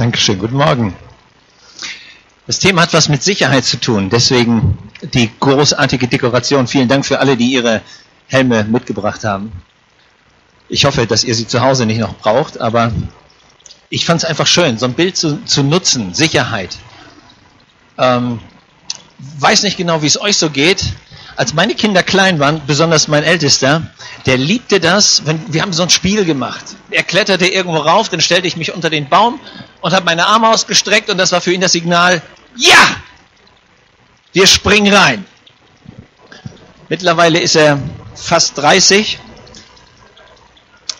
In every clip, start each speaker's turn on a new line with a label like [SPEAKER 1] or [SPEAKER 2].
[SPEAKER 1] Dankeschön, guten Morgen. Das Thema hat was mit Sicherheit zu tun, deswegen die großartige Dekoration. Vielen Dank für alle, die ihre Helme mitgebracht haben. Ich hoffe, dass ihr sie zu Hause nicht noch braucht, aber ich fand es einfach schön, so ein Bild zu, zu nutzen, Sicherheit. Ähm, weiß nicht genau, wie es euch so geht. Als meine Kinder klein waren, besonders mein Ältester, der liebte das, wenn wir haben so ein Spiel gemacht. Er kletterte irgendwo rauf, dann stellte ich mich unter den Baum und habe meine Arme ausgestreckt und das war für ihn das Signal, ja, wir springen rein. Mittlerweile ist er fast 30.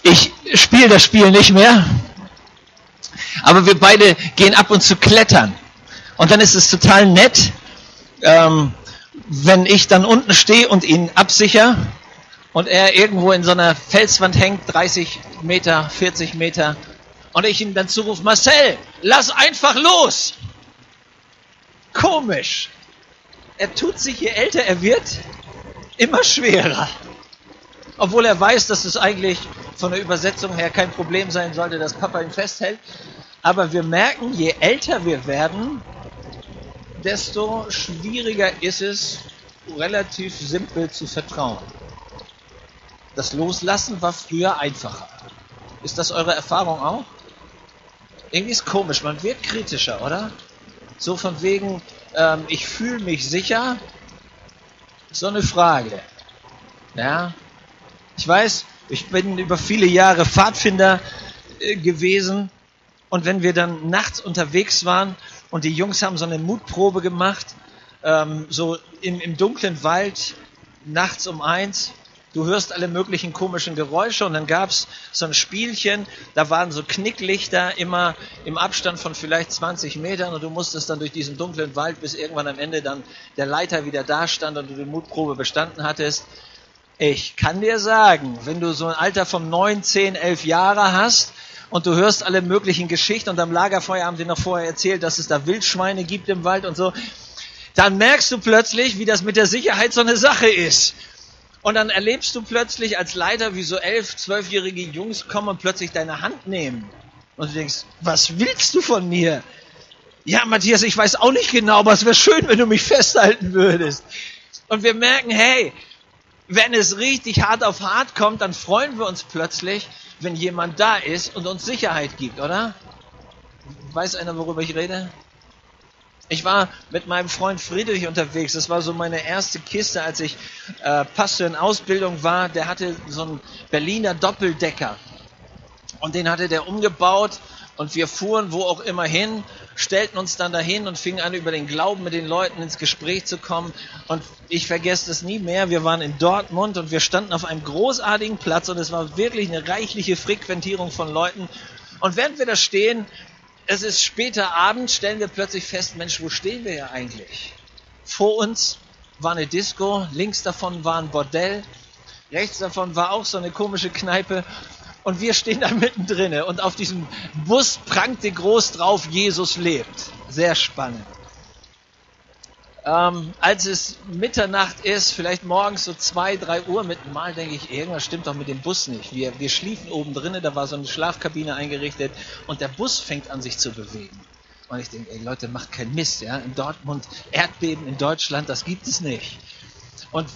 [SPEAKER 1] Ich spiele das Spiel nicht mehr, aber wir beide gehen ab und zu klettern. Und dann ist es total nett, ähm, wenn ich dann unten stehe und ihn absicher und er irgendwo in so einer Felswand hängt, 30 Meter, 40 Meter, und ich ihn dann zurufe, Marcel, lass einfach los. Komisch. Er tut sich, je älter er wird, immer schwerer. Obwohl er weiß, dass es eigentlich von der Übersetzung her kein Problem sein sollte, dass Papa ihn festhält. Aber wir merken, je älter wir werden, desto schwieriger ist es, relativ simpel zu vertrauen. Das Loslassen war früher einfacher. Ist das eure Erfahrung auch? Irgendwie ist komisch, man wird kritischer, oder? So von wegen, ähm, ich fühle mich sicher. So eine Frage. Ja. Ich weiß, ich bin über viele Jahre Pfadfinder äh, gewesen und wenn wir dann nachts unterwegs waren und die Jungs haben so eine Mutprobe gemacht, ähm, so im, im dunklen Wald, nachts um eins, du hörst alle möglichen komischen Geräusche und dann gab's so ein Spielchen, da waren so Knicklichter immer im Abstand von vielleicht 20 Metern und du musstest dann durch diesen dunklen Wald, bis irgendwann am Ende dann der Leiter wieder da stand und du die Mutprobe bestanden hattest. Ich kann dir sagen, wenn du so ein Alter von 9, 10, 11 Jahre hast, und du hörst alle möglichen Geschichten und am Lagerfeuer haben sie noch vorher erzählt, dass es da Wildschweine gibt im Wald und so, dann merkst du plötzlich, wie das mit der Sicherheit so eine Sache ist. Und dann erlebst du plötzlich als Leiter, wie so elf, zwölfjährige Jungs kommen und plötzlich deine Hand nehmen. Und du denkst, was willst du von mir? Ja, Matthias, ich weiß auch nicht genau, aber es wäre schön, wenn du mich festhalten würdest. Und wir merken, hey, wenn es richtig hart auf hart kommt, dann freuen wir uns plötzlich, wenn jemand da ist und uns Sicherheit gibt, oder? Weiß einer, worüber ich rede? Ich war mit meinem Freund Friedrich unterwegs. Das war so meine erste Kiste, als ich äh, Pastor in Ausbildung war. Der hatte so einen Berliner Doppeldecker. Und den hatte der umgebaut und wir fuhren wo auch immer hin, stellten uns dann dahin und fingen an, über den Glauben mit den Leuten ins Gespräch zu kommen. Und ich vergesse es nie mehr. Wir waren in Dortmund und wir standen auf einem großartigen Platz und es war wirklich eine reichliche Frequentierung von Leuten. Und während wir da stehen, es ist später Abend, stellen wir plötzlich fest, Mensch, wo stehen wir ja eigentlich? Vor uns war eine Disco, links davon war ein Bordell, rechts davon war auch so eine komische Kneipe und wir stehen da mittendrin und auf diesem Bus prangte groß drauf, Jesus lebt. Sehr spannend. Ähm, als es Mitternacht ist, vielleicht morgens so zwei, drei Uhr mit Mal, denke ich, irgendwas stimmt doch mit dem Bus nicht. Wir, wir schliefen oben drinnen, da war so eine Schlafkabine eingerichtet und der Bus fängt an sich zu bewegen. Und ich denke, ey Leute, macht keinen Mist, ja. In Dortmund, Erdbeben in Deutschland, das gibt es nicht. Und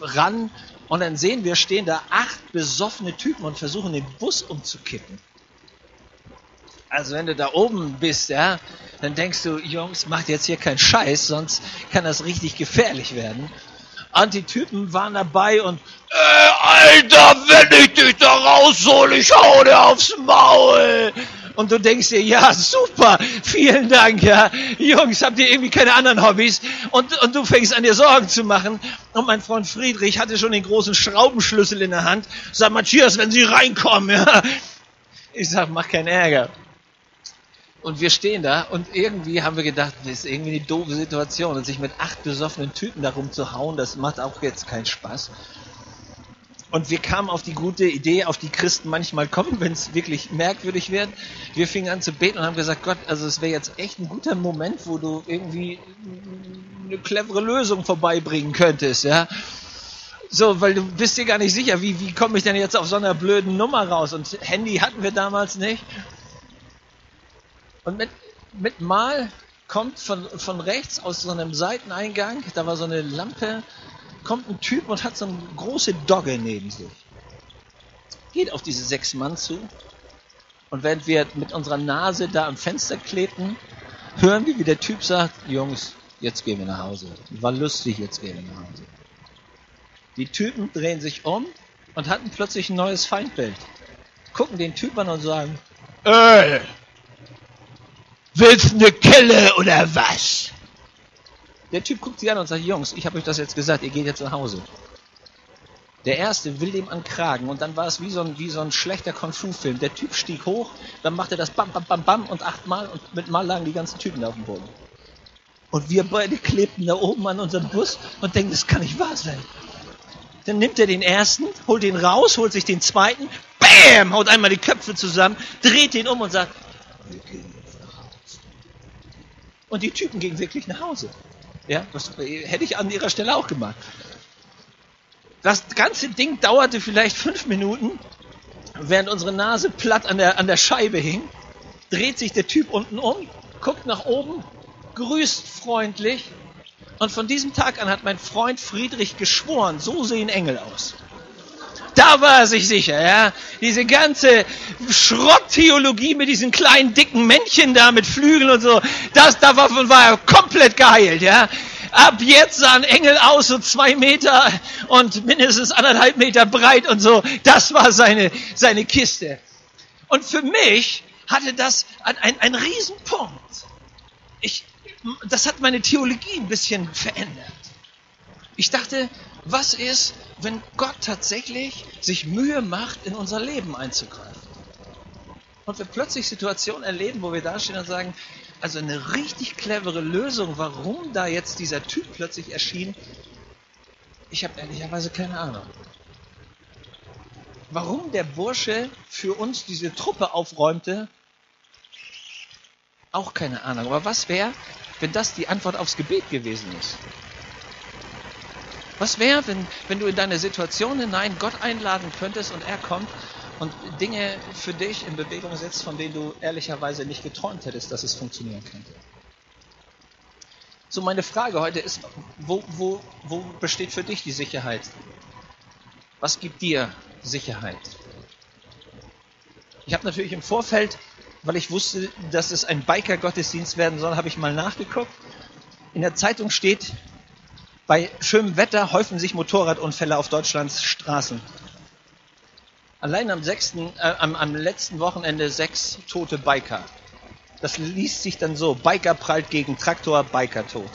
[SPEAKER 1] ran und dann sehen wir, stehen da acht besoffene Typen und versuchen den Bus umzukippen. Also wenn du da oben bist, ja, dann denkst du, Jungs, macht jetzt hier keinen Scheiß, sonst kann das richtig gefährlich werden. Und die Typen waren dabei und, äh, Alter, wenn ich dich da raushole, ich hau dir aufs Maul. Und du denkst dir, ja, super, vielen Dank, ja. Jungs, habt ihr irgendwie keine anderen Hobbys? Und, und du fängst an dir Sorgen zu machen. Und mein Freund Friedrich hatte schon den großen Schraubenschlüssel in der Hand. Sag, Matthias, wenn sie reinkommen, ja. Ich sag, mach keinen Ärger. Und wir stehen da und irgendwie haben wir gedacht, das ist irgendwie eine doofe Situation. Und sich mit acht besoffenen Typen darum zu hauen, das macht auch jetzt keinen Spaß. Und wir kamen auf die gute Idee, auf die Christen manchmal kommen, wenn es wirklich merkwürdig wird. Wir fingen an zu beten und haben gesagt, Gott, also es wäre jetzt echt ein guter Moment, wo du irgendwie eine clevere Lösung vorbeibringen könntest, ja. So, weil du bist dir gar nicht sicher, wie, wie komme ich denn jetzt auf so einer blöden Nummer raus? Und Handy hatten wir damals nicht. Und mit, mit Mal kommt von, von rechts aus so einem Seiteneingang, da war so eine Lampe, kommt ein Typ und hat so eine große Dogge neben sich. Geht auf diese sechs Mann zu und während wir mit unserer Nase da am Fenster klebten, hören wir, wie der Typ sagt, Jungs, jetzt gehen wir nach Hause. War lustig, jetzt gehen wir nach Hause. Die Typen drehen sich um und hatten plötzlich ein neues Feindbild. Gucken den Typ an und sagen, Ey, willst du eine Kelle oder was? Der Typ guckt sie an und sagt, Jungs, ich habe euch das jetzt gesagt, ihr geht jetzt nach Hause. Der erste will dem an Kragen und dann war es wie so ein, wie so ein schlechter Kung-Fu-Film. Der Typ stieg hoch, dann machte das bam, bam, bam, bam und achtmal und mit Mal lagen die ganzen Typen auf dem Boden. Und wir beide klebten da oben an unserem Bus und denken, das kann nicht wahr sein. Dann nimmt er den ersten, holt ihn raus, holt sich den zweiten, bam, haut einmal die Köpfe zusammen, dreht ihn um und sagt, wir gehen jetzt nach Hause. Und die Typen gingen wirklich nach Hause. Ja, das hätte ich an ihrer Stelle auch gemacht. Das ganze Ding dauerte vielleicht fünf Minuten, während unsere Nase platt an der, an der Scheibe hing. Dreht sich der Typ unten um, guckt nach oben, grüßt freundlich. Und von diesem Tag an hat mein Freund Friedrich geschworen, so sehen Engel aus. Da war er sich sicher, ja. Diese ganze Schrotttheologie mit diesen kleinen dicken Männchen da mit Flügeln und so, das davon war er komplett geheilt, ja. Ab jetzt sahen Engel aus, so zwei Meter und mindestens anderthalb Meter breit und so. Das war seine, seine Kiste. Und für mich hatte das einen, einen Riesenpunkt. Ich, das hat meine Theologie ein bisschen verändert. Ich dachte, was ist, wenn Gott tatsächlich sich Mühe macht, in unser Leben einzugreifen? Und wir plötzlich Situationen erleben, wo wir dastehen und sagen, also eine richtig clevere Lösung, warum da jetzt dieser Typ plötzlich erschien, ich habe ehrlicherweise keine Ahnung. Warum der Bursche für uns diese Truppe aufräumte, auch keine Ahnung. Aber was wäre, wenn das die Antwort aufs Gebet gewesen ist? Was wäre, wenn, wenn du in deine Situation hinein Gott einladen könntest und er kommt und Dinge für dich in Bewegung setzt, von denen du ehrlicherweise nicht geträumt hättest, dass es funktionieren könnte. So, meine Frage heute ist, wo, wo, wo besteht für dich die Sicherheit? Was gibt dir Sicherheit? Ich habe natürlich im Vorfeld, weil ich wusste, dass es ein Biker-Gottesdienst werden soll, habe ich mal nachgeguckt. In der Zeitung steht, bei schönem Wetter häufen sich Motorradunfälle auf Deutschlands Straßen. Allein am, sechsten, äh, am, am letzten Wochenende sechs tote Biker. Das liest sich dann so. Biker prallt gegen Traktor, Biker tot.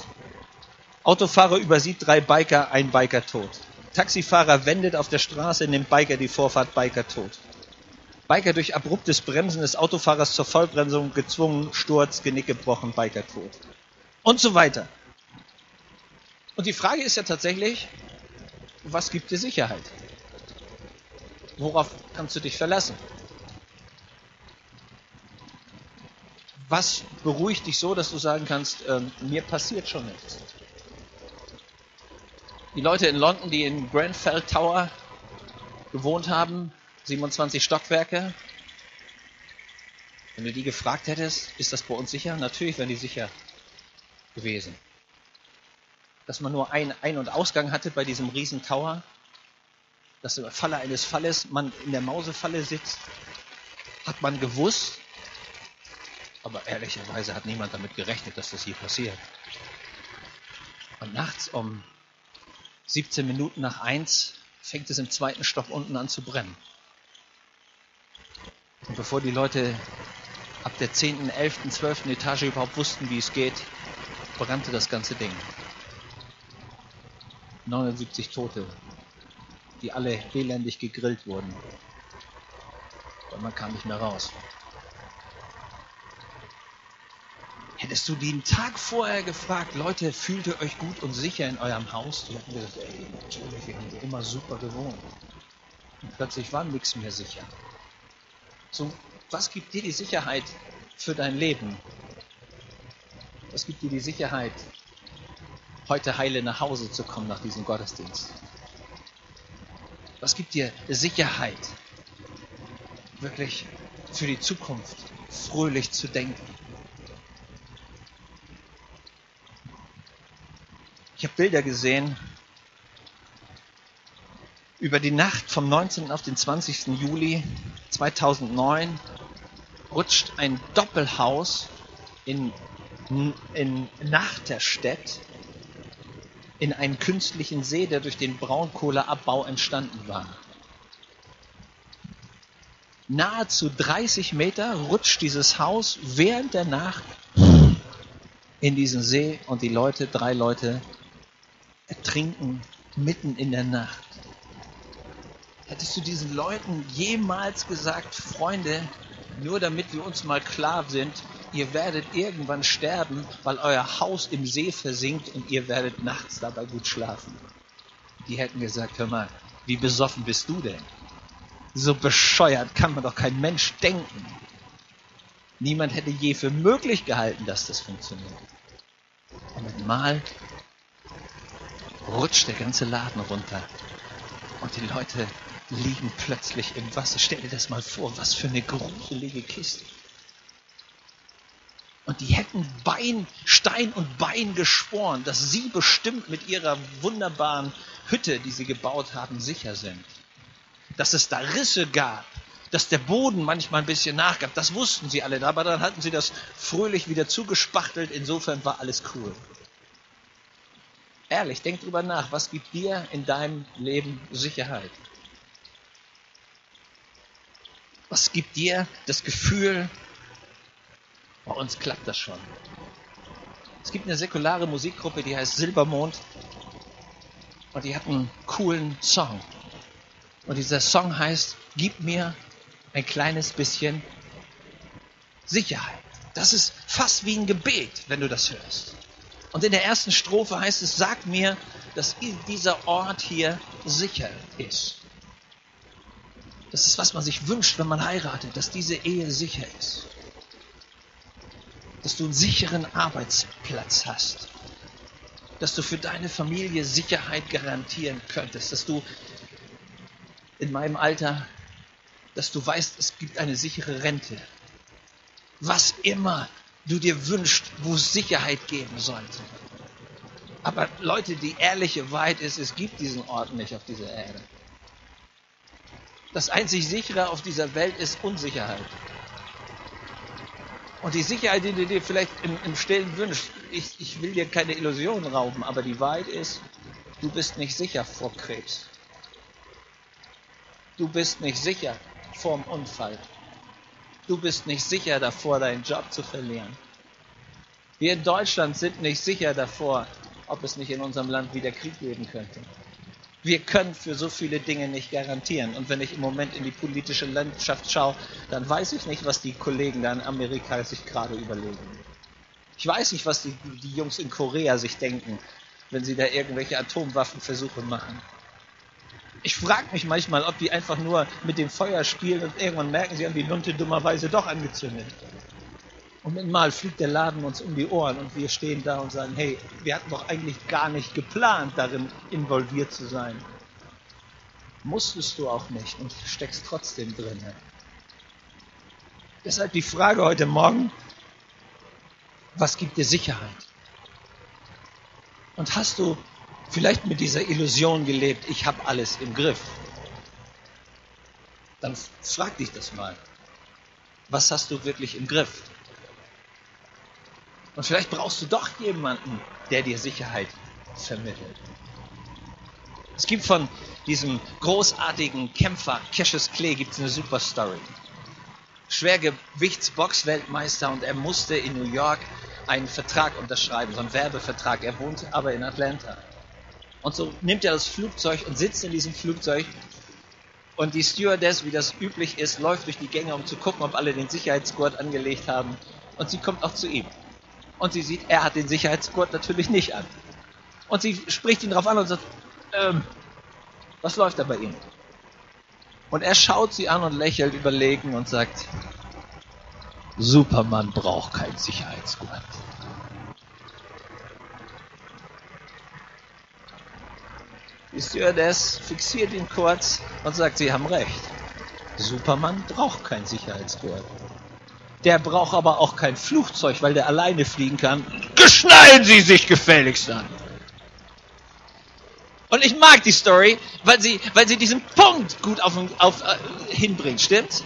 [SPEAKER 1] Autofahrer übersieht drei Biker, ein Biker tot. Taxifahrer wendet auf der Straße, nimmt Biker die Vorfahrt, Biker tot. Biker durch abruptes Bremsen des Autofahrers zur Vollbremsung gezwungen, Sturz, Genick gebrochen, Biker tot. Und so weiter. Und die Frage ist ja tatsächlich, was gibt dir Sicherheit? Worauf kannst du dich verlassen? Was beruhigt dich so, dass du sagen kannst, äh, mir passiert schon nichts? Die Leute in London, die in Grenfell Tower gewohnt haben, 27 Stockwerke, wenn du die gefragt hättest, ist das bei uns sicher? Natürlich wären die sicher gewesen. Dass man nur einen Ein- und Ausgang hatte bei diesem riesen Tower, dass im Falle eines Falles man in der Mausefalle sitzt, hat man gewusst, aber ehrlicherweise hat niemand damit gerechnet, dass das hier passiert. Und nachts um 17 Minuten nach eins fängt es im zweiten Stock unten an zu brennen. Und bevor die Leute ab der 10., 11., 12. Etage überhaupt wussten, wie es geht, brannte das ganze Ding. 79 Tote, die alle elendig gegrillt wurden. Und man kam nicht mehr raus. Hättest du einen Tag vorher gefragt, Leute, fühlt ihr euch gut und sicher in eurem Haus? Die hätten gesagt, ey, natürlich, wir haben immer super gewohnt. Und plötzlich war nichts mehr sicher. So, was gibt dir die Sicherheit für dein Leben? Was gibt dir die Sicherheit, heute heile nach Hause zu kommen nach diesem Gottesdienst? Was gibt dir Sicherheit, wirklich für die Zukunft fröhlich zu denken? Ich habe Bilder gesehen über die Nacht vom 19. auf den 20. Juli 2009 rutscht ein Doppelhaus in, in Nachterstedt in einen künstlichen See, der durch den Braunkohleabbau entstanden war. Nahezu 30 Meter rutscht dieses Haus während der Nacht in diesen See und die Leute, drei Leute, ertrinken mitten in der Nacht. Hättest du diesen Leuten jemals gesagt, Freunde, nur damit wir uns mal klar sind, ihr werdet irgendwann sterben, weil euer Haus im See versinkt und ihr werdet nachts dabei gut schlafen. Die hätten gesagt, hör mal, wie besoffen bist du denn? So bescheuert kann man doch kein Mensch denken. Niemand hätte je für möglich gehalten, dass das funktioniert. Und mit Mal rutscht der ganze Laden runter. Und die Leute liegen plötzlich im Wasser. Stell dir das mal vor, was für eine gruselige Kiste. Und die hätten Bein, Stein und Bein geschworen, dass sie bestimmt mit ihrer wunderbaren Hütte, die sie gebaut haben, sicher sind. Dass es da Risse gab, dass der Boden manchmal ein bisschen nachgab, das wussten sie alle, aber dann hatten sie das fröhlich wieder zugespachtelt, insofern war alles cool. Ehrlich, denk drüber nach, was gibt dir in deinem Leben Sicherheit? Was gibt dir das Gefühl, bei uns klappt das schon? Es gibt eine säkulare Musikgruppe, die heißt Silbermond und die hat einen coolen Song. Und dieser Song heißt, gib mir ein kleines bisschen Sicherheit. Das ist fast wie ein Gebet, wenn du das hörst. Und in der ersten Strophe heißt es, sag mir, dass dieser Ort hier sicher ist. Das ist, was man sich wünscht, wenn man heiratet, dass diese Ehe sicher ist. Dass du einen sicheren Arbeitsplatz hast. Dass du für deine Familie Sicherheit garantieren könntest. Dass du in meinem Alter, dass du weißt, es gibt eine sichere Rente. Was immer du dir wünschst, wo es Sicherheit geben sollte. Aber Leute, die ehrliche Wahrheit ist, es gibt diesen Ort nicht auf dieser Erde. Das einzig sichere auf dieser Welt ist Unsicherheit. Und die Sicherheit, die du dir vielleicht im, im Stillen wünschst, ich, ich will dir keine Illusionen rauben, aber die Wahrheit ist, du bist nicht sicher vor Krebs. Du bist nicht sicher vorm Unfall. Du bist nicht sicher davor, deinen Job zu verlieren. Wir in Deutschland sind nicht sicher davor, ob es nicht in unserem Land wieder Krieg geben könnte. Wir können für so viele Dinge nicht garantieren. Und wenn ich im Moment in die politische Landschaft schaue, dann weiß ich nicht, was die Kollegen da in Amerika sich gerade überlegen. Ich weiß nicht, was die, die Jungs in Korea sich denken, wenn sie da irgendwelche Atomwaffenversuche machen. Ich frage mich manchmal, ob die einfach nur mit dem Feuer spielen und irgendwann merken, sie haben die Lunte dummerweise doch angezündet. Und mal fliegt der Laden uns um die Ohren und wir stehen da und sagen, hey, wir hatten doch eigentlich gar nicht geplant, darin involviert zu sein. Musstest du auch nicht und steckst trotzdem drin. Deshalb die Frage heute Morgen, was gibt dir Sicherheit? Und hast du vielleicht mit dieser Illusion gelebt, ich habe alles im Griff? Dann frag dich das mal. Was hast du wirklich im Griff? Und vielleicht brauchst du doch jemanden, der dir Sicherheit vermittelt. Es gibt von diesem großartigen Kämpfer Cassius Clay gibt's eine super Story. Schwergewichtsboxweltmeister und er musste in New York einen Vertrag unterschreiben, so einen Werbevertrag. Er wohnt aber in Atlanta. Und so nimmt er das Flugzeug und sitzt in diesem Flugzeug und die Stewardess, wie das üblich ist, läuft durch die Gänge, um zu gucken, ob alle den Sicherheitsgurt angelegt haben. Und sie kommt auch zu ihm und sie sieht, er hat den Sicherheitsgurt natürlich nicht an. Und sie spricht ihn darauf an und sagt, ähm, was läuft da bei Ihnen? Und er schaut sie an und lächelt überlegen und sagt, Superman braucht keinen Sicherheitsgurt. Die Stewardess fixiert ihn kurz und sagt, Sie haben recht. Superman braucht keinen Sicherheitsgurt. Der braucht aber auch kein Flugzeug, weil der alleine fliegen kann. Geschnallen Sie sich gefälligst an. Und ich mag die Story, weil sie, weil sie diesen Punkt gut auf, auf, äh, hinbringt, stimmt's?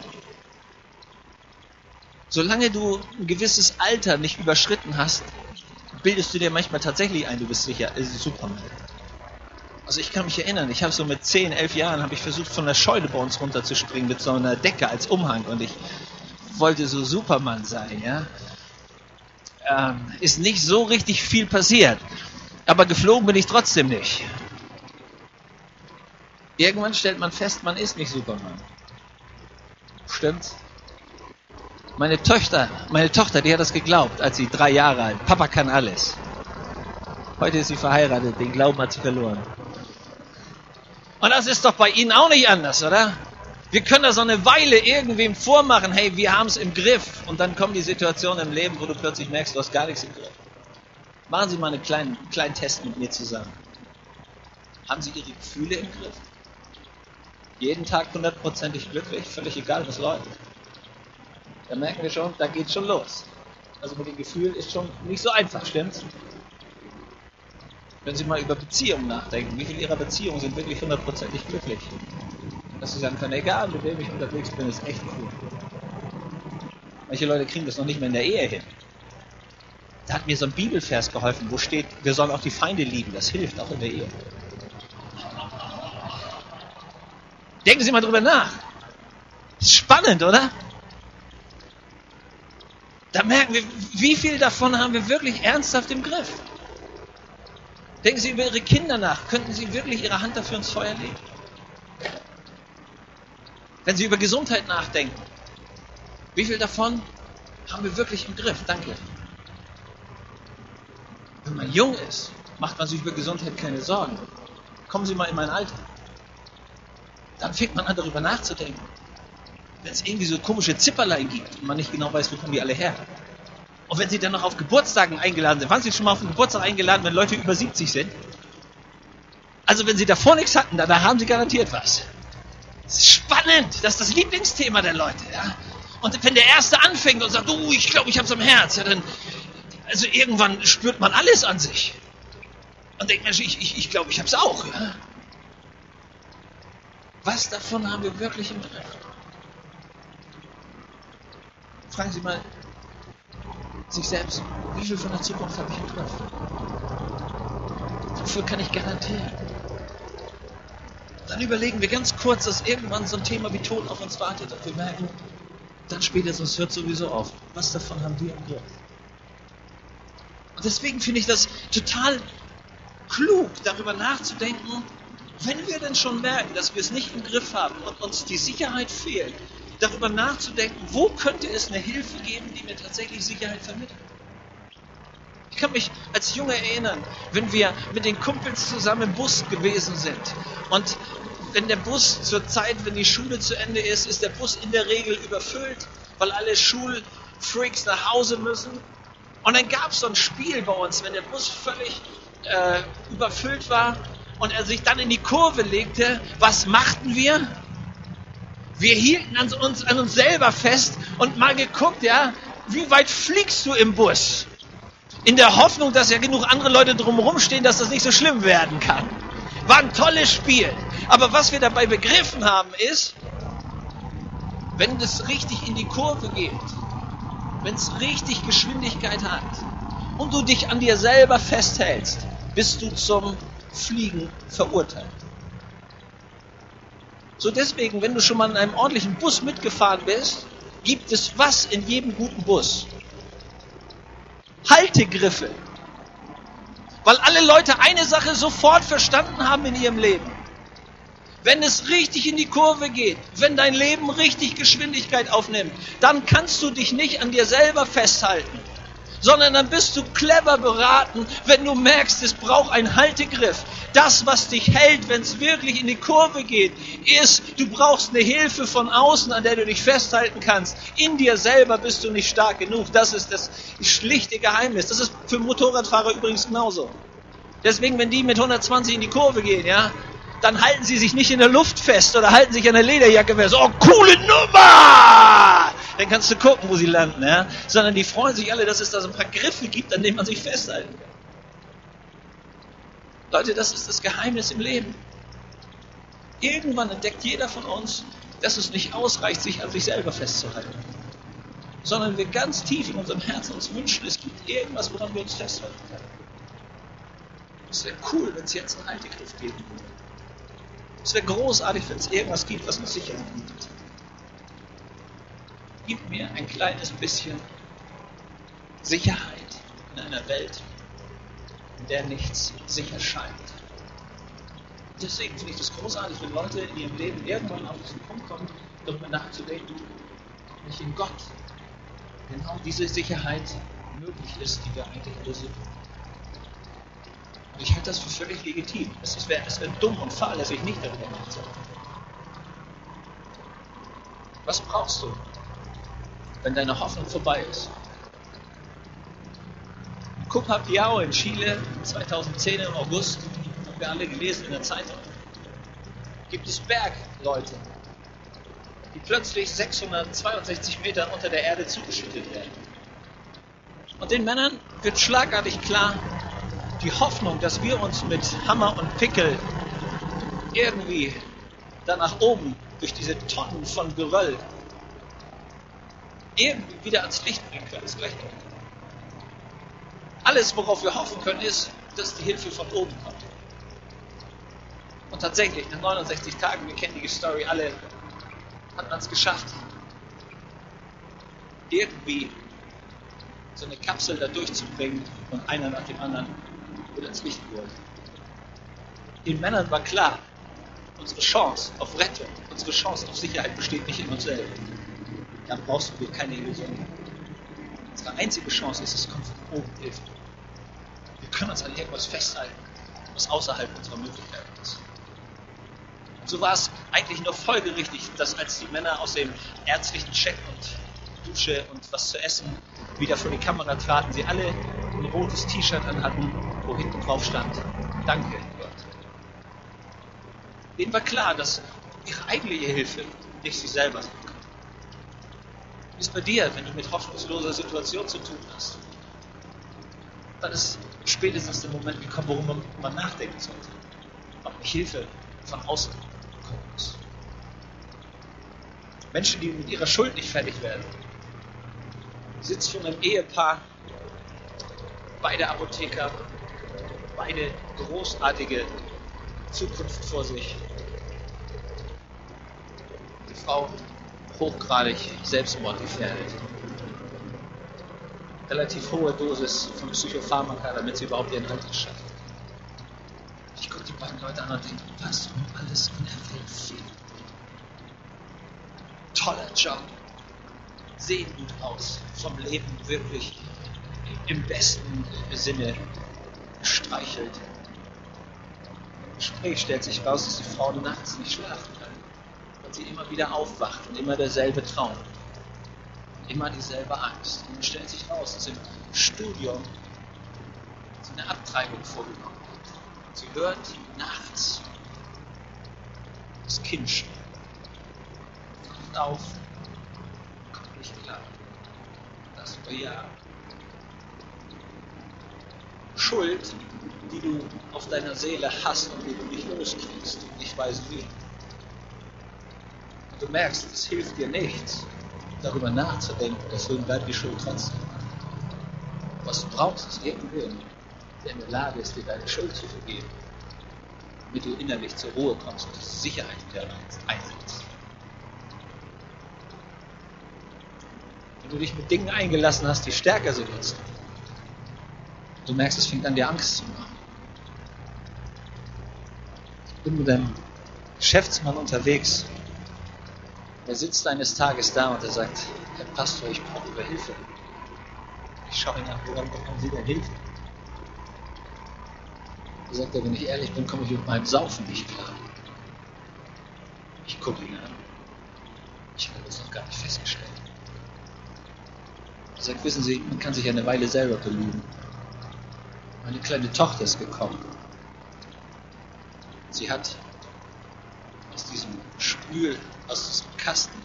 [SPEAKER 1] Solange du ein gewisses Alter nicht überschritten hast, bildest du dir manchmal tatsächlich ein, du bist sicher, es ist Superman. Also ich kann mich erinnern, ich habe so mit 10, 11 Jahren habe ich versucht von der Scheune bei uns runterzuspringen mit so einer Decke als Umhang und ich wollte so Superman sein, ja. Ähm, ist nicht so richtig viel passiert, aber geflogen bin ich trotzdem nicht. Irgendwann stellt man fest, man ist nicht Superman. Stimmt's? Meine Tochter, meine Tochter, die hat das geglaubt, als sie drei Jahre alt. Papa kann alles. Heute ist sie verheiratet, den Glauben hat sie verloren. Und das ist doch bei Ihnen auch nicht anders, oder? Wir können da so eine Weile irgendwem vormachen, hey, wir haben es im Griff. Und dann kommen die Situationen im Leben, wo du plötzlich merkst, du hast gar nichts im Griff. Machen Sie mal einen kleinen, kleinen Test mit mir zusammen. Haben Sie Ihre Gefühle im Griff? Jeden Tag hundertprozentig glücklich, völlig egal, was läuft. Da merken wir schon, da geht schon los. Also mit den Gefühlen ist schon nicht so einfach, stimmt's? Wenn Sie mal über Beziehungen nachdenken, wie viele Ihrer Beziehungen sind wirklich hundertprozentig glücklich? Dass Sie sagen können, egal mit wem ich unterwegs bin, ist echt cool. Manche Leute kriegen das noch nicht mehr in der Ehe hin. Da hat mir so ein Bibelvers geholfen, wo steht, wir sollen auch die Feinde lieben. Das hilft auch in der Ehe. Denken Sie mal drüber nach. Spannend, oder? Da merken wir, wie viel davon haben wir wirklich ernsthaft im Griff. Denken Sie über Ihre Kinder nach. Könnten Sie wirklich Ihre Hand dafür ins Feuer legen? Wenn Sie über Gesundheit nachdenken, wie viel davon haben wir wirklich im Griff? Danke. Wenn man jung ist, macht man sich über Gesundheit keine Sorgen. Kommen Sie mal in mein Alter. Dann fängt man an, darüber nachzudenken. Wenn es irgendwie so komische Zipperlein gibt und man nicht genau weiß, wo kommen die alle her. Und wenn Sie dann noch auf Geburtstagen eingeladen sind, waren Sie schon mal auf einen Geburtstag eingeladen, wenn Leute über 70 sind? Also wenn Sie davor nichts hatten, dann haben Sie garantiert was. Das ist spannend, das ist das Lieblingsthema der Leute. Ja? Und wenn der Erste anfängt und sagt, oh, ich glaube, ich habe es am Herz, ja, dann, also irgendwann spürt man alles an sich. Und denkt, Mensch, ich, ich, ich glaube, ich habe es auch. Ja? Was davon haben wir wirklich im Griff? Fragen Sie mal sich selbst, wie viel von der Zukunft habe ich im Griff? Wofür kann ich garantieren? Dann überlegen wir ganz kurz, dass irgendwann so ein Thema wie Tod auf uns wartet und wir merken, dann spätestens hört sowieso auf. Was davon haben wir im Griff? Und deswegen finde ich das total klug, darüber nachzudenken, wenn wir denn schon merken, dass wir es nicht im Griff haben und uns die Sicherheit fehlt, darüber nachzudenken, wo könnte es eine Hilfe geben, die mir tatsächlich Sicherheit vermittelt. Ich kann mich als Junge erinnern, wenn wir mit den Kumpels zusammen im Bus gewesen sind und wenn der Bus zur Zeit, wenn die Schule zu Ende ist, ist der Bus in der Regel überfüllt, weil alle Schulfreaks nach Hause müssen. Und dann gab es so ein Spiel bei uns, wenn der Bus völlig äh, überfüllt war und er sich dann in die Kurve legte, was machten wir? Wir hielten an uns, an uns selber fest und mal geguckt, ja, wie weit fliegst du im Bus? In der Hoffnung, dass ja genug andere Leute drumherum stehen, dass das nicht so schlimm werden kann. War ein tolles Spiel. Aber was wir dabei begriffen haben ist, wenn es richtig in die Kurve geht, wenn es richtig Geschwindigkeit hat und du dich an dir selber festhältst, bist du zum Fliegen verurteilt. So deswegen, wenn du schon mal in einem ordentlichen Bus mitgefahren bist, gibt es was in jedem guten Bus? Haltegriffe. Weil alle Leute eine Sache sofort verstanden haben in ihrem Leben. Wenn es richtig in die Kurve geht, wenn dein Leben richtig Geschwindigkeit aufnimmt, dann kannst du dich nicht an dir selber festhalten sondern dann bist du clever beraten, wenn du merkst, es braucht einen Haltegriff. Das, was dich hält, wenn es wirklich in die Kurve geht, ist, du brauchst eine Hilfe von außen, an der du dich festhalten kannst. In dir selber bist du nicht stark genug. Das ist das schlichte Geheimnis. Das ist für Motorradfahrer übrigens genauso. Deswegen, wenn die mit 120 in die Kurve gehen, ja, dann halten sie sich nicht in der Luft fest oder halten sich an der Lederjacke fest. Oh, coole Nummer! Dann kannst du gucken, wo sie landen, ja? Sondern die freuen sich alle, dass es da so ein paar Griffe gibt, an denen man sich festhalten kann. Leute, das ist das Geheimnis im Leben. Irgendwann entdeckt jeder von uns, dass es nicht ausreicht, sich an sich selber festzuhalten, sondern wir ganz tief in unserem Herzen uns wünschen, es gibt irgendwas, woran wir uns festhalten können. Es wäre cool, wenn es jetzt einen Haltegriff geben würde. Es wäre großartig, wenn es irgendwas gibt, was uns Sicherheit bietet. Gib mir ein kleines bisschen Sicherheit in einer Welt, in der nichts sicher scheint. Deswegen finde ich das großartig, wenn Leute in ihrem Leben irgendwann auf diesen Punkt kommen, darüber nachzudenken, ob nicht in Gott genau diese Sicherheit möglich ist, die wir eigentlich alle suchen. Und ich halte das für völlig legitim. Es wäre wär dumm und fahrlässig, nicht darüber nachzudenken. Was brauchst du, wenn deine Hoffnung vorbei ist? Cupapiao in Chile 2010 im August, haben wir alle gelesen in der Zeitung, gibt es Bergleute, die plötzlich 662 Meter unter der Erde zugeschüttet werden. Und den Männern wird schlagartig klar, die Hoffnung, dass wir uns mit Hammer und Pickel irgendwie da nach oben durch diese Tonnen von Geröll irgendwie wieder ans Licht bringen können, ist gleich. Alles, worauf wir hoffen können, ist, dass die Hilfe von oben kommt. Und tatsächlich, nach 69 Tagen, wir kennen die Story alle, hat man es geschafft, irgendwie so eine Kapsel da durchzubringen und einer nach dem anderen wieder ins Licht geholt. Den Männern war klar, unsere Chance auf Rettung, unsere Chance auf Sicherheit besteht nicht in uns selbst. Dann brauchst du dir keine Illusion. Unsere einzige Chance ist, es kommt von oben Hilfe. Wir können uns an irgendwas festhalten, was außerhalb unserer Möglichkeiten ist. Und so war es eigentlich nur folgerichtig, dass als die Männer aus dem ärztlichen Check und Dusche und was zu essen wieder vor die Kamera traten, sie alle ein rotes T-Shirt anhatten, wo hinten drauf stand, danke Gott. Ihnen war klar, dass ihre eigentliche Hilfe nicht sie selber sind. Wie ist bei dir, wenn du mit hoffnungsloser Situation zu tun hast? Dann ist spätestens der Moment gekommen, worum man nachdenken sollte. Ob Hilfe von außen kommen muss. Menschen, die mit ihrer Schuld nicht fertig werden, sitzt von einem Ehepaar, beide Apotheker, beide großartige Zukunft vor sich. Die Frau hochgradig selbstmordgefährdet. Relativ hohe Dosis von Psychopharmaka, damit sie überhaupt ihren Alltag schafft. Ich gucke die beiden Leute an und denke, was um alles in der Welt fehlt. Toller Job. Sehen gut aus. Vom Leben wirklich im besten Sinne gestreichelt. Im Gespräch stellt sich raus, dass die Frau nachts nicht schlafen sie immer wieder aufwacht und immer derselbe Traum. Immer dieselbe Angst. Und dann stellt sich raus, dass im Studium sie eine Abtreibung vorgenommen hat. Sie hört nachts das Kind schreien. Kommt auf, kommt nicht klar. Das über Jahre. Schuld, die du auf deiner Seele hast und die du nicht loskriegst und nicht weißt wie. Du merkst, es hilft dir nichts, darüber nachzudenken, deswegen bleibt die Schuld trotzdem. Was du brauchst, ist irgendwen, der in der Lage ist, dir deine Schuld zu vergeben, damit du innerlich zur Ruhe kommst und die Sicherheit wieder einsetzt. Wenn du dich mit Dingen eingelassen hast, die stärker sind als du, du merkst, es fängt an, dir Angst zu machen. Ich bin mit einem Geschäftsmann unterwegs, er sitzt eines Tages da und er sagt, Herr Pastor, ich brauche Ihre Hilfe. Ich schaue ihn an, woran bekommen Sie denn Hilfe? Er sagt, wenn ich ehrlich bin, komme ich mit meinem Saufen nicht klar. Ich gucke ihn an. Ich habe das noch gar nicht festgestellt. Er sagt, wissen Sie, man kann sich eine Weile selber belügen. Meine kleine Tochter ist gekommen. Sie hat aus diesem Spül, aus diesem Kasten,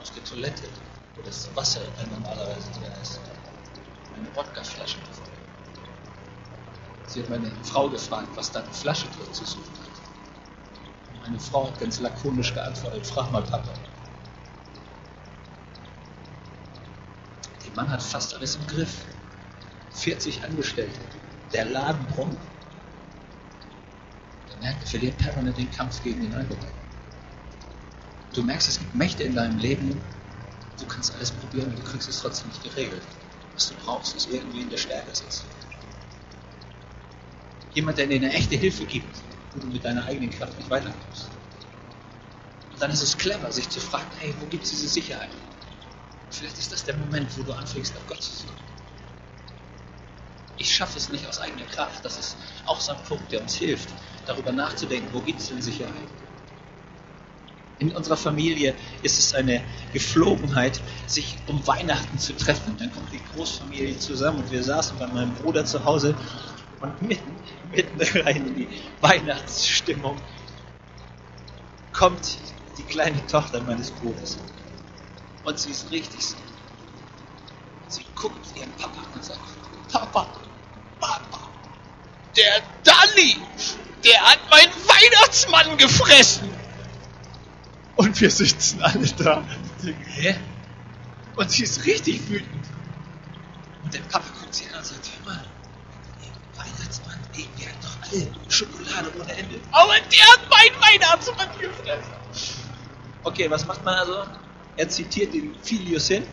[SPEAKER 1] aus der Toilette, wo das Wasser normalerweise drin ist, eine Wodkaflasche gefunden. Sie hat meine Frau gefragt, was da eine Flasche drin zu suchen hat. Meine Frau hat ganz lakonisch geantwortet, frag mal Papa. Der Mann hat fast alles im Griff. 40 Angestellte. Der Laden brummt. Der merkt, er verliert permanent den Kampf gegen den Alkohol. Du merkst, es gibt Mächte in deinem Leben. Du kannst alles probieren und du kriegst es trotzdem nicht geregelt. Was du brauchst, ist irgendwie in der Stärke sitzt. Jemand, der dir eine echte Hilfe gibt, wo du mit deiner eigenen Kraft nicht weiterkommst. Und dann ist es clever, sich zu fragen, hey, wo gibt es diese Sicherheit? Vielleicht ist das der Moment, wo du anfängst, auf Gott zu suchen. Ich schaffe es nicht aus eigener Kraft. Das ist auch so ein Punkt, der uns hilft, darüber nachzudenken, wo gibt es denn Sicherheit? In unserer Familie ist es eine Geflogenheit, sich um Weihnachten zu treffen. Dann kommt die Großfamilie zusammen und wir saßen bei meinem Bruder zu Hause und mitten, mitten rein in die Weihnachtsstimmung kommt die kleine Tochter meines Bruders. Und sie ist richtig so. Sie guckt ihren Papa und sagt, Papa, Papa, der Danny, der hat meinen Weihnachtsmann gefressen. Und wir sitzen alle da und hä? Und sie ist richtig wütend. Und der Papa guckt sie an und sagt, hör mal, Weihnachtsmann, ey, wir hatten doch alle Schokolade ohne Ende. Aber der hat meinen Weihnachtsmann gefressen. Okay, was macht man also? Er zitiert den Filius hin,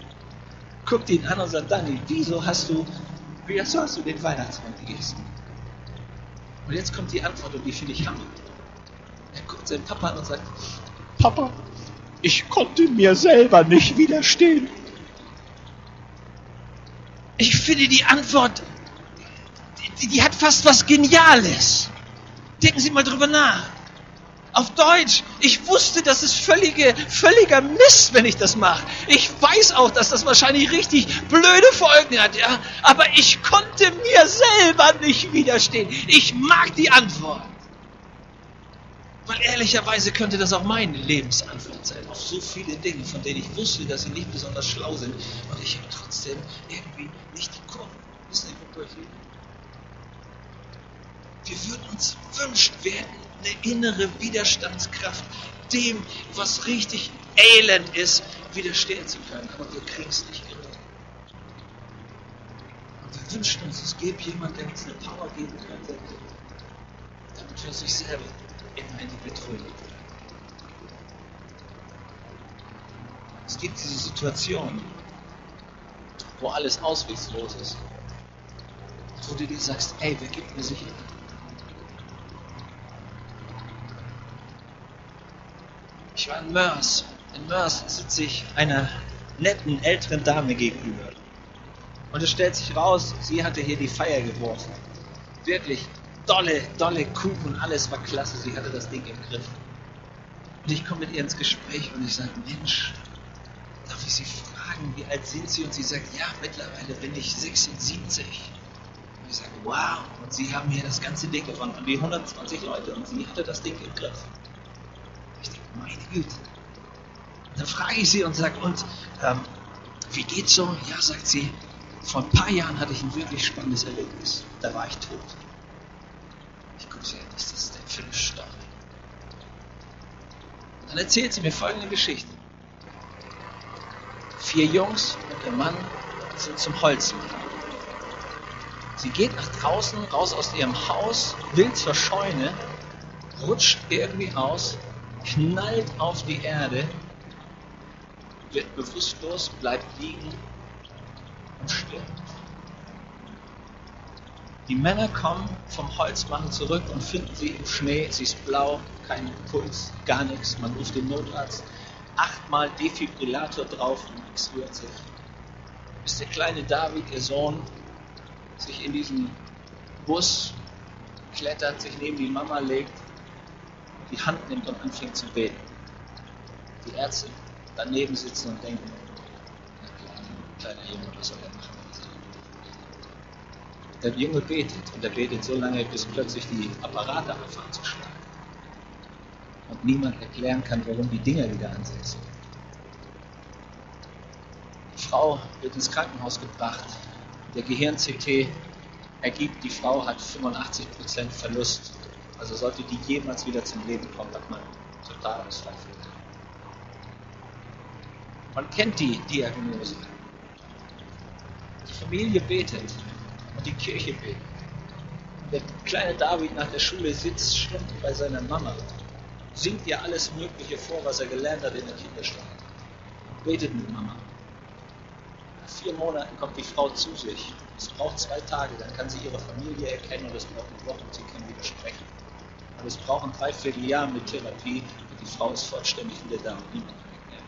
[SPEAKER 1] guckt ihn an und sagt, Dani, wieso hast du, wieso hast du den Weihnachtsmann gegessen? Und jetzt kommt die Antwort und die finde ich hammer. Er guckt seinen Papa an und sagt, Papa, ich konnte mir selber nicht widerstehen. Ich finde die Antwort, die, die, hat fast was Geniales. Denken Sie mal drüber nach. Auf Deutsch, ich wusste, das ist völlige, völliger Mist, wenn ich das mache. Ich weiß auch, dass das wahrscheinlich richtig blöde Folgen hat, ja. Aber ich konnte mir selber nicht widerstehen. Ich mag die Antwort. Weil ehrlicherweise könnte das auch meine Lebensantwort sein auf so viele Dinge, von denen ich wusste, dass sie nicht besonders schlau sind. Und ich habe trotzdem irgendwie nicht die Kurve. Wissen Sie, wo ich Wir würden uns wünschen, wir hätten eine innere Widerstandskraft dem, was richtig elend ist, widerstehen zu können. Aber wir kriegen es nicht gerückt. Und wir wünschen uns, es gäbe jemand, der uns eine Power geben könnte, damit wir sich selber die Betrüger Es gibt diese Situation, wo alles ausweglos ist. Wo du dir sagst, ey, wer gibt mir Sicherheit? Ich war in Mörs. In Mörs sitze ich einer netten älteren Dame gegenüber. Und es stellt sich raus, sie hatte hier die Feier geworfen. Wirklich dolle, dolle Kuchen, alles war klasse. Sie hatte das Ding im Griff. Und ich komme mit ihr ins Gespräch und ich sage, Mensch, darf ich Sie fragen, wie alt sind Sie? Und sie sagt, ja, mittlerweile bin ich 76. Und ich sage, wow, und Sie haben hier das ganze Ding gewonnen und die 120 Leute und sie hatte das Ding im Griff. Ich denke, meine Güte. Dann frage ich sie und sage, und ähm, wie geht's so? Ja, sagt sie, vor ein paar Jahren hatte ich ein wirklich spannendes Erlebnis. Da war ich tot. Ich gucke sie ist das für eine Story? Dann erzählt sie mir folgende Geschichte. Vier Jungs und ihr Mann sind zum Holzmann. Sie geht nach draußen, raus aus ihrem Haus, will zur Scheune, rutscht irgendwie aus, knallt auf die Erde, wird bewusstlos, bleibt liegen und stirbt. Die Männer kommen vom Holzmachen zurück und finden sie im Schnee. Sie ist blau, kein Puls, gar nichts. Man ruft den Notarzt. Achtmal Defibrillator drauf und nichts rührt sich. Bis der kleine David, ihr Sohn, sich in diesen Bus klettert, sich neben die Mama legt, die Hand nimmt und anfängt zu beten. Die Ärzte daneben sitzen und denken, kleiner Junge, was soll er machen? Der Junge betet und er betet so lange, bis plötzlich die Apparate anfangen zu schlagen. Und niemand erklären kann, warum die Dinger wieder ansetzen. Die Frau wird ins Krankenhaus gebracht. Der Gehirn-CT ergibt, die Frau hat 85% Verlust. Also sollte die jemals wieder zum Leben kommen, hat man Totalausfall für. Man kennt die Diagnose. Die Familie betet und die Kirche betet. Und der kleine David nach der Schule sitzt Stunden bei seiner Mama, singt ihr alles Mögliche vor, was er gelernt hat in der Kinderstunde. Betet mit Mama. Nach vier Monaten kommt die Frau zu sich. Es braucht zwei Tage, dann kann sie ihre Familie erkennen und es braucht eine Woche und sie kann widersprechen. Aber es braucht ein Dreivierteljahr mit Therapie und die Frau ist vollständig wieder da und niemand kann mehr.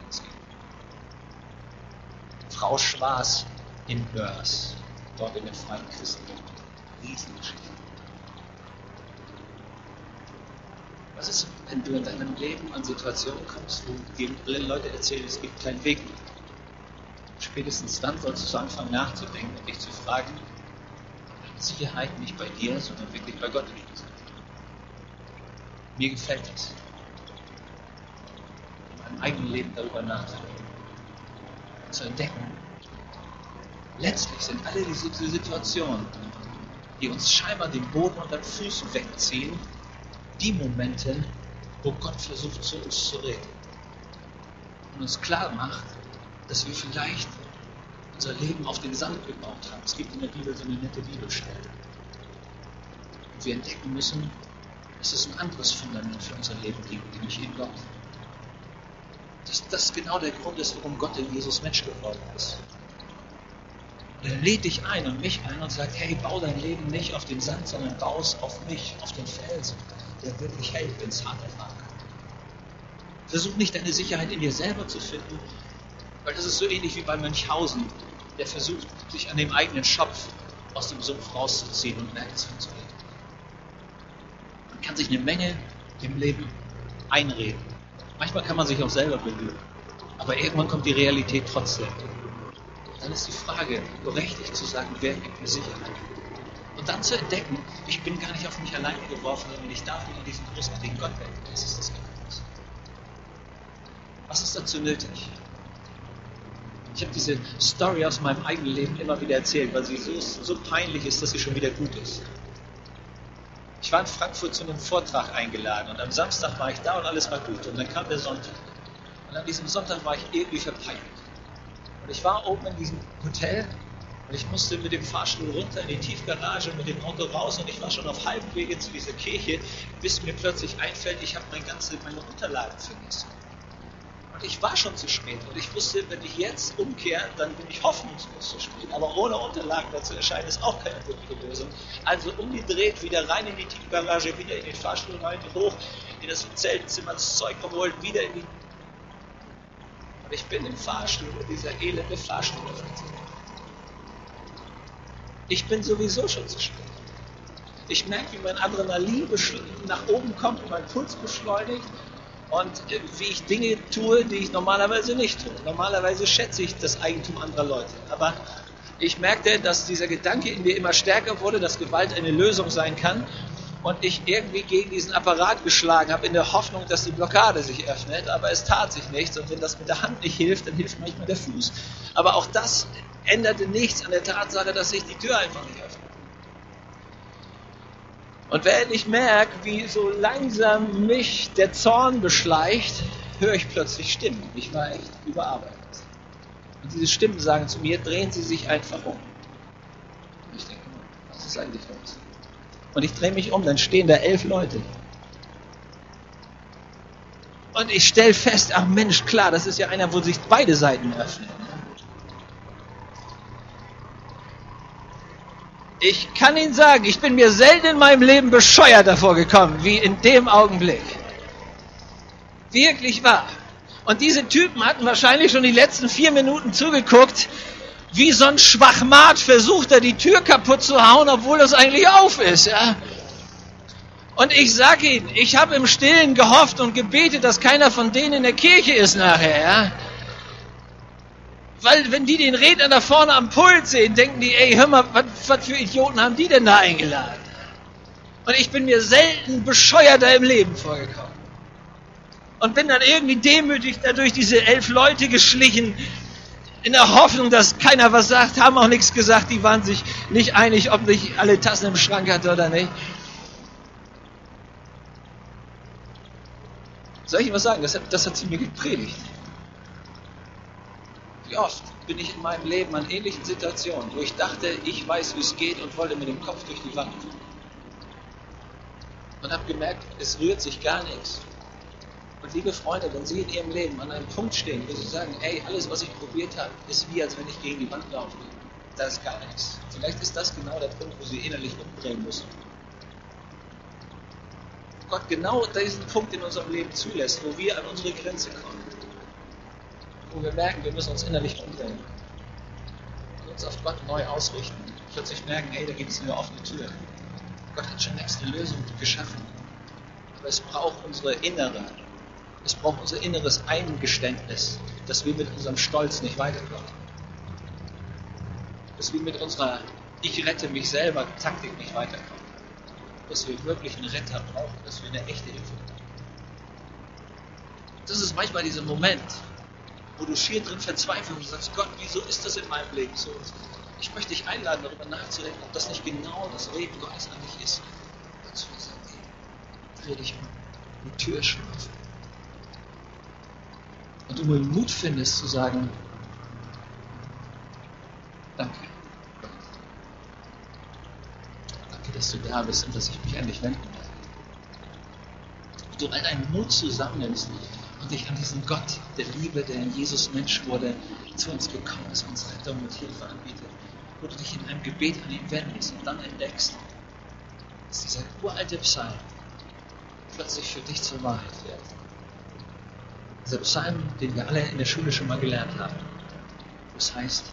[SPEAKER 1] Frau Schwaß in Börs, dort in den Freien Christen. Riesengeschichte. Was ist, wenn du in deinem Leben an Situationen kommst, wo dir alle Leute erzählen, es gibt keinen Weg mehr? Spätestens dann solltest du anfangen nachzudenken und dich zu fragen, ob Sicherheit nicht bei dir, sondern wirklich bei Gott liegt. Mir gefällt das. In meinem eigenen Leben darüber nachzudenken. Zu entdecken. Letztlich sind alle diese Situationen, die uns scheinbar den Boden unter den Füßen wegziehen, die Momente, wo Gott versucht, zu uns zu reden. Und uns klar macht, dass wir vielleicht unser Leben auf den Sand gebaut haben. Es gibt in der Bibel so eine nette Bibelstelle. Und wir entdecken müssen, dass es ein anderes Fundament für unser Leben gibt, nämlich in Gott. Dass das genau der Grund ist, warum Gott in Jesus Mensch geworden ist. Er lädt dich ein und mich ein und sagt, hey, bau dein Leben nicht auf den Sand, sondern bau es auf mich, auf den Felsen, der wirklich hält, wenn es hart erfahren kann. Versuch nicht deine Sicherheit in dir selber zu finden, weil das ist so ähnlich wie bei Münchhausen, der versucht, sich an dem eigenen Schopf aus dem Sumpf rauszuziehen und merkt, es funktioniert. Man kann sich eine Menge im Leben einreden. Manchmal kann man sich auch selber belügen. Aber irgendwann kommt die Realität trotzdem. Dann ist die Frage, berechtigt zu sagen, wer gibt mir Sicherheit? Und dann zu entdecken, ich bin gar nicht auf mich alleine geworfen, sondern ich darf an diesen großartigen Gott wenden. Das ist das Geheimnis. Was ist dazu nötig? Ich habe diese Story aus meinem eigenen Leben immer wieder erzählt, weil sie so, so peinlich ist, dass sie schon wieder gut ist. Ich war in Frankfurt zu einem Vortrag eingeladen und am Samstag war ich da und alles war gut. Und dann kam der Sonntag. Und an diesem Sonntag war ich irgendwie verpeilt. Und ich war oben in diesem Hotel und ich musste mit dem Fahrstuhl runter in die Tiefgarage, mit dem Auto raus und ich war schon auf halbem Wege zu dieser Kirche, bis mir plötzlich einfällt, ich habe meine ganze, meine Unterlagen vergessen. Und ich war schon zu spät und ich wusste, wenn ich jetzt umkehre, dann bin ich hoffnungslos zu spät. Aber ohne Unterlagen dazu erscheinen ist auch keine wirkliche Lösung. Also umgedreht, wieder rein in die Tiefgarage, wieder in den Fahrstuhl rein, hoch in das Zeltenzimmer, das Zeug geholt, wieder in die. Und ich bin im Fahrstuhl und dieser elende Fahrstuhl öffnet. Ich bin sowieso schon zu spät. Ich merke, wie mein Adrenalin nach oben kommt und mein Puls beschleunigt und äh, wie ich Dinge tue, die ich normalerweise nicht tue. Normalerweise schätze ich das Eigentum anderer Leute. Aber ich merkte, dass dieser Gedanke in mir immer stärker wurde, dass Gewalt eine Lösung sein kann und ich irgendwie gegen diesen Apparat geschlagen habe, in der Hoffnung, dass die Blockade sich öffnet, aber es tat sich nichts und wenn das mit der Hand nicht hilft, dann hilft manchmal der Fuß. Aber auch das änderte nichts an der Tatsache, dass sich die Tür einfach nicht öffnet. Und wenn ich merke, wie so langsam mich der Zorn beschleicht, höre ich plötzlich Stimmen. Ich war echt überarbeitet. Und diese Stimmen sagen zu mir, drehen Sie sich einfach um. Und ich denke, was ist eigentlich los? Und ich drehe mich um, dann stehen da elf Leute. Und ich stelle fest, ach Mensch, klar, das ist ja einer, wo sich beide Seiten öffnen. Ich kann Ihnen sagen, ich bin mir selten in meinem Leben bescheuert davor gekommen, wie in dem Augenblick. Wirklich wahr. Und diese Typen hatten wahrscheinlich schon die letzten vier Minuten zugeguckt, wie so ein Schwachmat versucht er die Tür kaputt zu hauen, obwohl das eigentlich auf ist. Ja? Und ich sage Ihnen, ich habe im Stillen gehofft und gebetet, dass keiner von denen in der Kirche ist nachher. Ja? Weil wenn die den Redner da vorne am Pult sehen, denken die, ey, hör mal, was für Idioten haben die denn da eingeladen? Und ich bin mir selten bescheuerter im Leben vorgekommen. Und bin dann irgendwie demütig dadurch diese elf Leute geschlichen. In der Hoffnung, dass keiner was sagt, haben auch nichts gesagt. Die waren sich nicht einig, ob nicht alle Tassen im Schrank hatte oder nicht. Soll ich Ihnen was sagen? Das hat, das hat sie mir gepredigt. Wie oft bin ich in meinem Leben an ähnlichen Situationen, wo ich dachte, ich weiß, wie es geht und wollte mit dem Kopf durch die Wand. Und habe gemerkt, es rührt sich gar nichts. Liebe Freunde, wenn Sie in Ihrem Leben an einem Punkt stehen, wo Sie sagen, ey, alles, was ich probiert habe, ist wie, als wenn ich gegen die Wand laufe. Da ist gar nichts. Vielleicht ist das genau der Punkt, wo Sie innerlich umdrehen müssen. Gott genau diesen Punkt in unserem Leben zulässt, wo wir an unsere Grenze kommen. Wo wir merken, wir müssen uns innerlich umdrehen. Und uns auf Gott neu ausrichten. Plötzlich merken, hey, da gibt es eine offene Tür. Gott hat schon längst eine Lösung geschaffen. Aber es braucht unsere innere es braucht unser inneres Eingeständnis, dass wir mit unserem Stolz nicht weiterkommen. Dass wir mit unserer Ich rette mich selber Taktik nicht weiterkommen. Dass wir wirklich einen Retter brauchen, dass wir eine echte Hilfe brauchen. Das ist manchmal dieser Moment, wo du schier drin verzweifelst und sagst, Gott, wieso ist das in meinem Leben so? Ich möchte dich einladen, darüber nachzudenken, ob das nicht genau das Leben Gottes eigentlich ist. Dazu sagen, hey, dreh dich um. Die Tür ist schon offen und du den Mut findest zu sagen, danke. Danke, dass du da bist und dass ich mich an dich wenden darf. Du all deinen Mut zusammennimmst und dich an diesen Gott der Liebe, der in Jesus Mensch wurde, zu uns gekommen ist, uns Rettung und Hilfe anbietet, wo du dich in einem Gebet an ihn wendest und dann entdeckst, dass dieser uralte Psalm plötzlich für dich zur Wahrheit wird. Dieser Psalm, den wir alle in der Schule schon mal gelernt haben. Das heißt,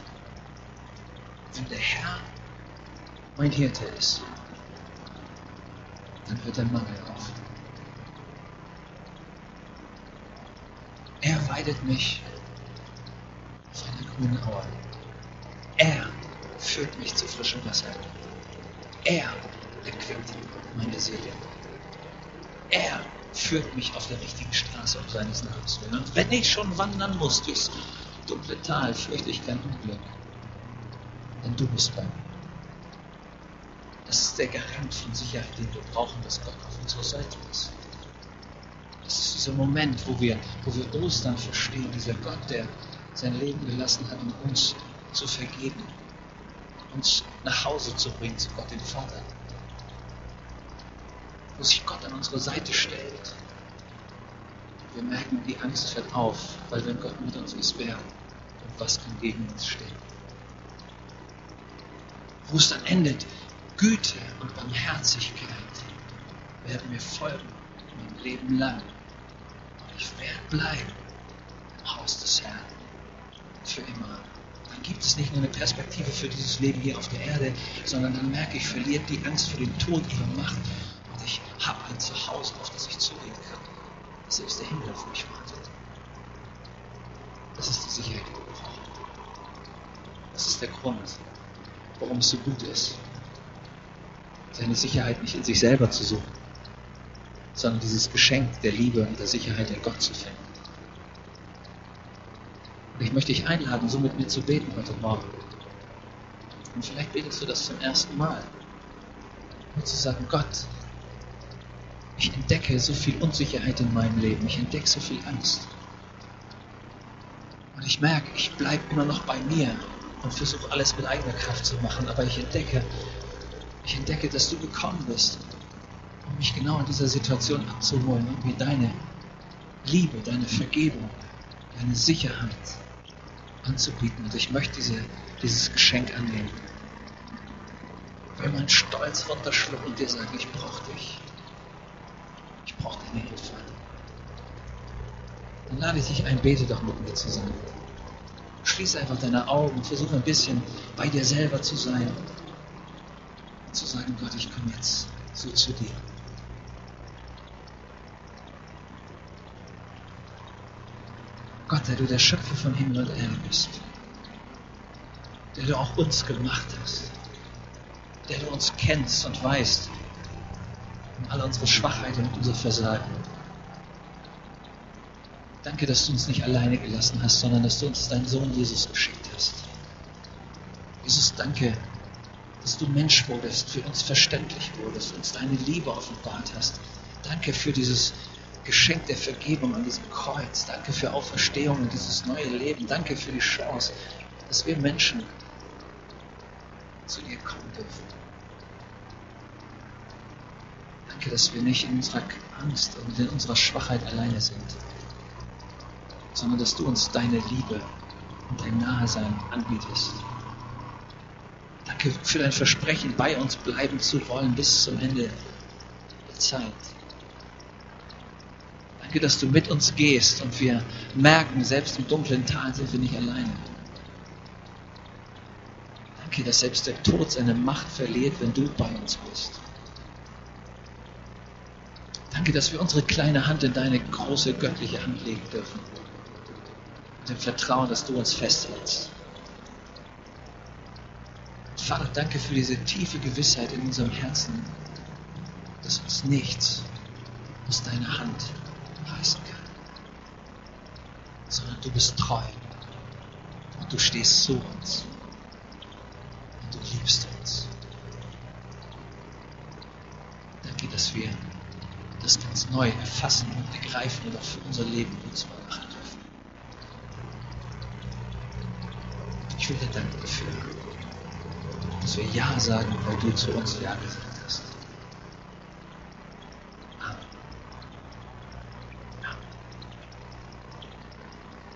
[SPEAKER 1] wenn der Herr mein Hirte ist, dann hört der Mangel auf. Er weidet mich auf einer grünen Aue. Er führt mich zu frischem Wasser. Er erquickt meine Seele. Er führt mich auf der richtigen Straße um seines Namens willen. Und wenn ich schon wandern muss durchs dunkle Tal, fürchte ich kein Unglück. Denn du bist bei mir. Das ist der Garant von Sicherheit, den wir brauchen, dass Gott auf unserer Seite ist. Das ist dieser Moment, wo wir, wo wir Ostern verstehen, dieser Gott, der sein Leben gelassen hat, um uns zu vergeben, uns nach Hause zu bringen zu Gott, dem Vater wo sich Gott an unsere Seite stellt. Wir merken, die Angst hört auf, weil wenn Gott mit uns ist, wer und was kann gegen uns stehen. Wo es dann endet, Güte und Barmherzigkeit werden mir folgen mein Leben lang. Und ich werde bleiben im Haus des Herrn für immer. Dann gibt es nicht nur eine Perspektive für dieses Leben hier auf der Erde, sondern dann merke ich, verliert die Angst vor dem Tod ihre Macht ich habe ein Zuhause, auf das ich zugehen kann. Das selbst der Himmel auf mich wartet. Das ist die Sicherheit, die wir brauchen. Das ist der Grund, warum es so gut ist, seine Sicherheit nicht in sich selber zu suchen, sondern dieses Geschenk der Liebe und der Sicherheit in Gott zu finden. Und ich möchte dich einladen, so mit mir zu beten heute Morgen. Und vielleicht betest du das zum ersten Mal. Und zu sagen, Gott, ich entdecke so viel Unsicherheit in meinem Leben. Ich entdecke so viel Angst. Und ich merke, ich bleibe immer noch bei mir und versuche alles mit eigener Kraft zu machen. Aber ich entdecke, ich entdecke, dass du gekommen bist, um mich genau in dieser Situation abzuholen und mir deine Liebe, deine Vergebung, deine Sicherheit anzubieten. Und ich möchte diese, dieses Geschenk annehmen. Will meinen Stolz runterschlucken und dir sagen, ich brauche dich braucht deine Hilfe. Dann lade ich dich ein, bete doch mit mir zusammen. Schließe einfach deine Augen, versuche ein bisschen bei dir selber zu sein und zu sagen, Gott, ich komme jetzt so zu dir. Gott, der du der Schöpfer von Himmel und Erde bist, der du auch uns gemacht hast, der du uns kennst und weißt, all unsere Schwachheit und unser Versagen. Danke, dass du uns nicht alleine gelassen hast, sondern dass du uns deinen Sohn Jesus geschickt hast. Jesus, danke, dass du Mensch wurdest, für uns verständlich wurdest, uns deine Liebe offenbart hast. Danke für dieses Geschenk der Vergebung an diesem Kreuz. Danke für Auferstehung und dieses neue Leben. Danke für die Chance, dass wir Menschen zu dir kommen dürfen. Danke, dass wir nicht in unserer Angst und in unserer Schwachheit alleine sind, sondern dass du uns deine Liebe und dein Nahesein anbietest. Danke für dein Versprechen, bei uns bleiben zu wollen bis zum Ende der Zeit. Danke, dass du mit uns gehst und wir merken, selbst im dunklen Tal sind wir nicht alleine. Danke, dass selbst der Tod seine Macht verliert, wenn du bei uns bist. Danke, dass wir unsere kleine Hand in deine große göttliche Hand legen dürfen. Mit dem Vertrauen, dass du uns festhältst. Vater, danke für diese tiefe Gewissheit in unserem Herzen, dass uns nichts aus deiner Hand reißen kann. Sondern du bist treu und du stehst zu uns und du liebst uns. Danke, dass wir das ganz neu erfassen und begreifen und auch für unser Leben nutzbar machen dürfen. Ich will dir danken dafür, dass wir Ja sagen, weil du zu uns Ja gesagt.